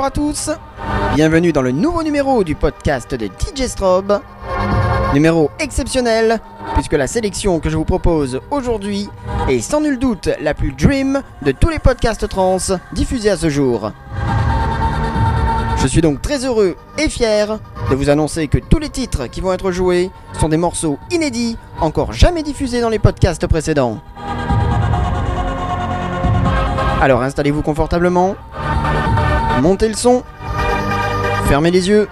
Bonjour à tous, bienvenue dans le nouveau numéro du podcast de DJ Strobe. Numéro exceptionnel, puisque la sélection que je vous propose aujourd'hui est sans nul doute la plus dream de tous les podcasts trans diffusés à ce jour. Je suis donc très heureux et fier de vous annoncer que tous les titres qui vont être joués sont des morceaux inédits, encore jamais diffusés dans les podcasts précédents. Alors installez-vous confortablement, montez le son, fermez les yeux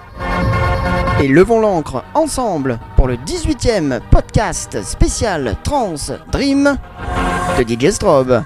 et levons l'encre ensemble pour le 18e podcast spécial Trans Dream de DJ Strobe.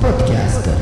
Podcast.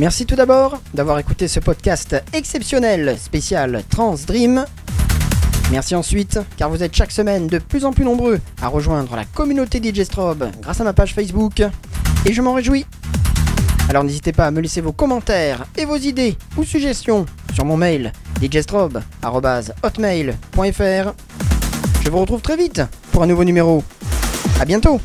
Merci tout d'abord d'avoir écouté ce podcast exceptionnel spécial Trans Dream. Merci ensuite, car vous êtes chaque semaine de plus en plus nombreux à rejoindre la communauté DJ Strobe grâce à ma page Facebook, et je m'en réjouis. Alors n'hésitez pas à me laisser vos commentaires et vos idées ou suggestions sur mon mail djstrobe.hotmail.fr. Je vous retrouve très vite pour un nouveau numéro. A bientôt